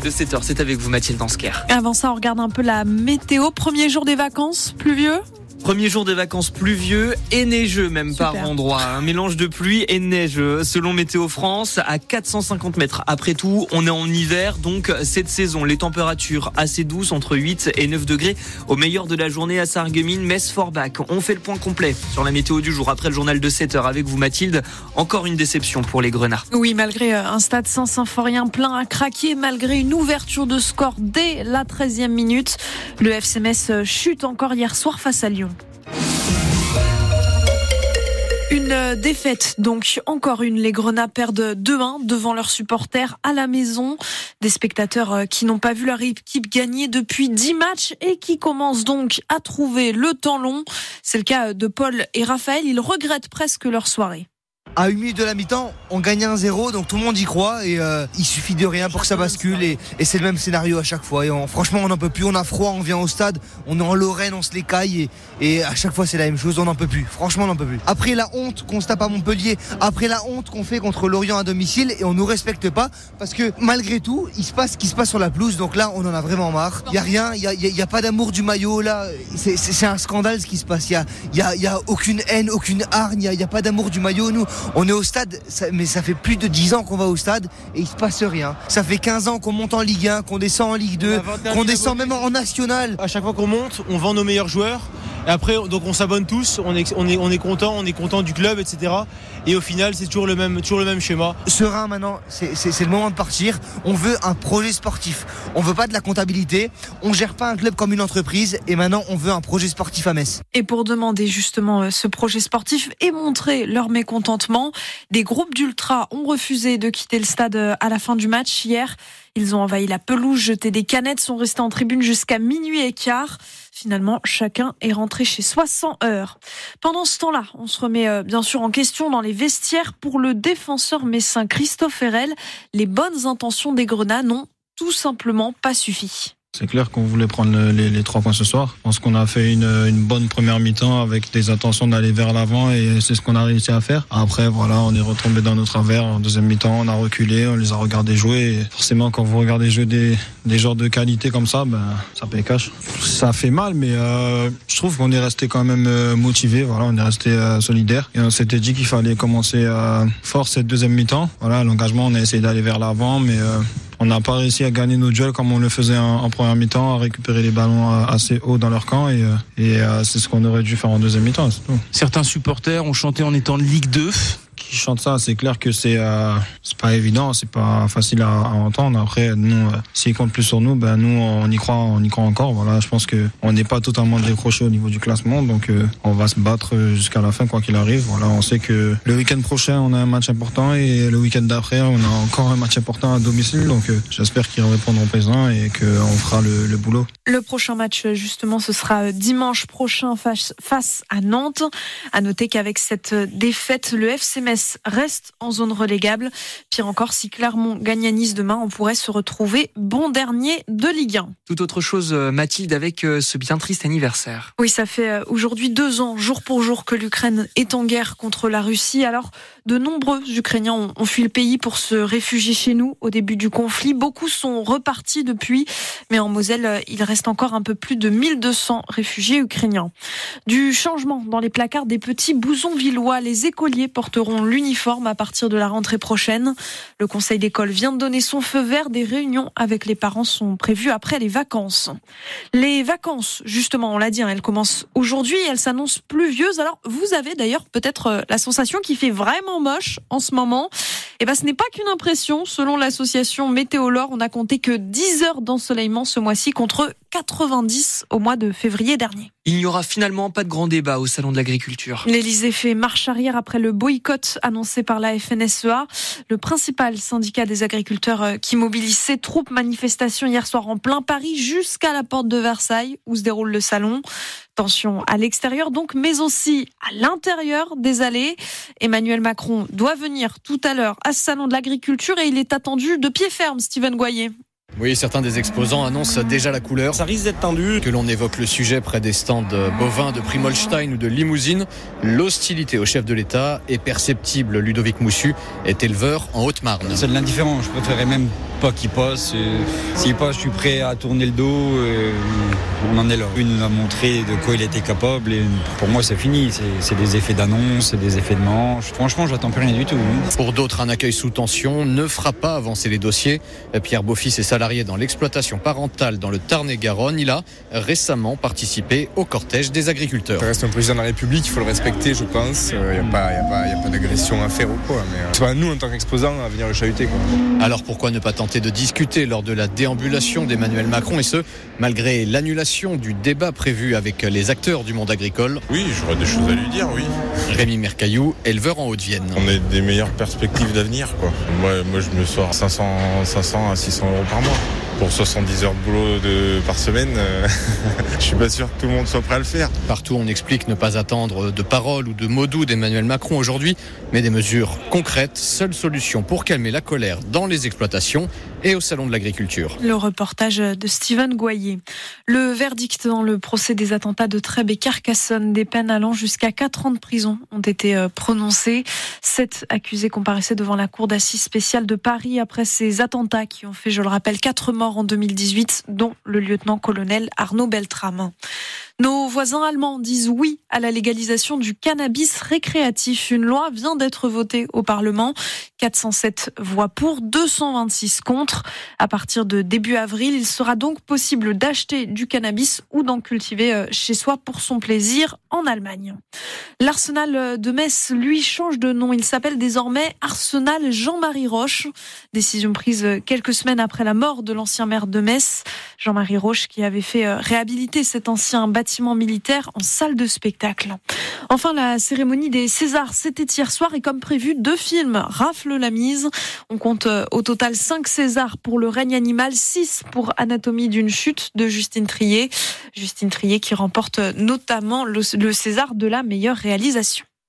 de 7h, c'est avec vous Mathilde Dansker. Avant ça, on regarde un peu la météo. Premier jour des vacances, pluvieux? Premier jour des vacances pluvieux et neigeux même par endroits. Un mélange de pluie et de neige selon Météo France à 450 mètres. Après tout, on est en hiver donc cette saison. Les températures assez douces entre 8 et 9 degrés au meilleur de la journée à Sarreguemines, Metz, Forbach. On fait le point complet sur la météo du jour après le journal de 7 heures avec vous Mathilde. Encore une déception pour les Grenats. Oui, malgré euh, un stade sans symphorien plein à craquer, malgré une ouverture de score dès la 13e minute, le FCMS euh, chute encore hier soir face à Lyon. Défaite, donc encore une. Les Grenats perdent 2-1 devant leurs supporters à la maison. Des spectateurs euh, qui n'ont pas vu leur équipe gagner depuis 10 matchs et qui commencent donc à trouver le temps long. C'est le cas de Paul et Raphaël. Ils regrettent presque leur soirée à une minute de la mi-temps, on gagne 1-0, donc tout le monde y croit et euh, il suffit de rien pour que ça bascule et, c'est le même scénario à chaque fois. Et franchement, on n'en peut plus, on a froid, on vient au stade, on est en Lorraine, on se les caille et, à chaque fois c'est la même chose, on n'en peut plus. Franchement, on n'en peut plus. Après la honte qu'on se tape à Montpellier, après la honte qu'on fait contre Lorient à domicile et on nous respecte pas parce que malgré tout, il se passe ce qui se passe sur la pelouse, donc là on en a vraiment marre. Il y a rien, il y a, pas d'amour du maillot là, c'est un scandale ce qui se passe. Il y a, y a, aucune haine, aucune hargne, il y a, pas d'amour du maillot. Nous, on est au stade, mais ça fait plus de 10 ans qu'on va au stade et il se passe rien. Ça fait 15 ans qu'on monte en Ligue 1, qu'on descend en Ligue 2, qu'on descend même en national. À chaque fois qu'on monte, on vend nos meilleurs joueurs. Et après, donc on s'abonne tous, on est, on est, on est content, on est content du club, etc. Et au final, c'est toujours le même, toujours le même schéma. Serein maintenant, c'est le moment de partir. On veut un projet sportif. On veut pas de la comptabilité. On gère pas un club comme une entreprise. Et maintenant, on veut un projet sportif à Metz. Et pour demander justement euh, ce projet sportif et montrer leur mécontentement, des groupes d'ultra ont refusé de quitter le stade euh, à la fin du match hier. Ils ont envahi la pelouse, jeté des canettes, sont restés en tribune jusqu'à minuit et quart. Finalement, chacun est rentré chez soi sans heure. Pendant ce temps-là, on se remet euh, bien sûr en question dans les vestiaires pour le défenseur messin Christophe Herel. Les bonnes intentions des Grenats n'ont tout simplement pas suffi. C'est clair qu'on voulait prendre les, trois points ce soir. Je pense qu'on a fait une, bonne première mi-temps avec des intentions d'aller vers l'avant et c'est ce qu'on a réussi à faire. Après, voilà, on est retombé dans nos travers. En deuxième mi-temps, on a reculé, on les a regardés jouer. Forcément, quand vous regardez jouer des, des de qualité comme ça, ben, ça paye cash. Ça fait mal, mais euh, je trouve qu'on est resté quand même euh, motivé. Voilà, on est resté euh, solidaire et on s'était dit qu'il fallait commencer fort cette deuxième mi-temps. Voilà, l'engagement, on a essayé d'aller vers l'avant, mais on n'a pas réussi à gagner nos duels comme on le faisait en, première mi-temps, à récupérer les ballons assez haut dans leur camp et, euh, euh, c'est ce qu'on aurait dû faire en deuxième mi-temps. Certains supporters ont chanté en étant Ligue 2 qui chante ça, c'est clair que c'est euh, c'est pas évident, c'est pas facile à, entendre. Après, nous, euh, s'ils comptent plus sur nous, ben nous, on y croit, on y croit encore. Voilà, je pense que on n'est pas totalement décroché au niveau du classement, donc euh, on va se battre jusqu'à la fin, quoi qu'il arrive. Voilà, on sait que le week-end prochain, on a un match important et le week-end d'après, on a encore un match important à domicile. Donc, j'espère qu'ils répondront présent et qu'on fera le, le, boulot. Le prochain match, justement, ce sera dimanche prochain face, face à Nantes. À noter qu'avec cette défaite, le FC reste en zone relégable. Pire encore, si Clermont gagne à Nice demain, on pourrait se retrouver bon dernier de Ligue 1. Tout autre chose, euh, Mathilde, avec euh, ce bien triste anniversaire. Oui, ça fait euh, aujourd'hui deux ans, jour pour jour, que l'Ukraine est en guerre contre la Russie. Alors, de nombreux Ukrainiens ont fui le pays pour se réfugier chez nous au début du conflit. Beaucoup sont repartis depuis, mais en Moselle, il reste encore un peu plus de 1200 réfugiés ukrainiens. Du changement dans les placards des petits bousons villois, les écoliers porteront l'uniforme à partir de la rentrée prochaine. Le conseil d'école vient de donner son feu vert. Des réunions avec les parents sont prévues après les vacances. Les vacances, justement, on l'a dit, hein, elles commencent aujourd'hui. Elles s'annoncent pluvieuses. Alors, vous avez d'ailleurs peut-être euh, la sensation qu'il fait vraiment moche en ce moment. Et eh ben, ce n'est pas qu'une impression. Selon l'association Météolore, on a compté que 10 heures d'ensoleillement ce mois-ci contre 90 au mois de février dernier. Il n'y aura finalement pas de grand débat au Salon de l'Agriculture. L'Élysée fait marche arrière après le boycott annoncé par la FNSEA, le principal syndicat des agriculteurs euh, qui mobilise ses troupes. Manifestation hier soir en plein Paris jusqu'à la porte de Versailles où se déroule le salon. Tension à l'extérieur donc, mais aussi à l'intérieur des allées. Emmanuel Macron doit venir tout à l'heure à ce Salon de l'Agriculture et il est attendu de pied ferme, Steven Goyer. Oui, certains des exposants annoncent déjà la couleur. Ça risque d'être tendu. Que l'on évoque le sujet près des stands bovins de Primolstein ou de Limousine, l'hostilité au chef de l'État est perceptible. Ludovic Moussu est éleveur en Haute-Marne. C'est de l'indifférent. Je préférerais même pas qu'il passe. S'il passe, je suis prêt à tourner le dos. On en est là. Il nous a montré de quoi il était capable. Et pour moi, c'est fini. C'est des effets d'annonce, c'est des effets de manche. Franchement, j'attends plus rien du tout. Pour d'autres, un accueil sous tension ne fera pas avancer les dossiers. Pierre Beaufils est salarié dans l'exploitation parentale dans le Tarn-et-Garonne. Il a récemment participé au cortège des agriculteurs. Ça reste un président de la République, il faut le respecter, je pense. Il n'y a pas, pas d'agression à faire ou quoi. Mais c'est pas nous, en tant qu'exposants, à venir le chahuter. Quoi. Alors pourquoi ne pas tenter de discuter lors de la déambulation d'Emmanuel Macron et ce, malgré l'annulation du débat prévu avec les acteurs du monde agricole? Oui, j'aurais des choses à lui dire, oui. Rémi Mercaillou, éleveur en Haute-Vienne. On a des meilleures perspectives d'avenir, quoi. Moi, moi, je me sors 500, 500 à 600 euros par mois Vamos. Pour 70 heures de boulot de, par semaine, euh, je suis pas sûr que tout le monde soit prêt à le faire. Partout, on explique ne pas attendre de paroles ou de mots doux d'Emmanuel Macron aujourd'hui, mais des mesures concrètes, seule solution pour calmer la colère dans les exploitations et au Salon de l'Agriculture. Le reportage de Steven Goyer. Le verdict dans le procès des attentats de Trèbes et Carcassonne, des peines allant jusqu'à 4 ans de prison ont été euh, prononcées. Sept accusés comparaissaient devant la cour d'assises spéciale de Paris après ces attentats qui ont fait, je le rappelle, quatre morts en 2018, dont le lieutenant-colonel Arnaud Beltrame. Nos voisins allemands disent oui à la légalisation du cannabis récréatif. Une loi vient d'être votée au Parlement. 407 voix pour, 226 contre. À partir de début avril, il sera donc possible d'acheter du cannabis ou d'en cultiver euh, chez soi pour son plaisir en Allemagne. L'Arsenal de Metz, lui, change de nom. Il s'appelle désormais Arsenal Jean-Marie Roche. Décision prise quelques semaines après la mort de l'ancien maire de Metz, Jean-Marie Roche, qui avait fait euh, réhabiliter cet ancien bâtiment militaire en salle de spectacle. Enfin, la cérémonie des Césars, c'était hier soir et comme prévu, deux films raflent la mise. On compte euh, au total cinq Césars pour Le règne animal, six pour Anatomie d'une chute de Justine Trier. Justine Trier qui remporte notamment le César de la meilleure réalisation.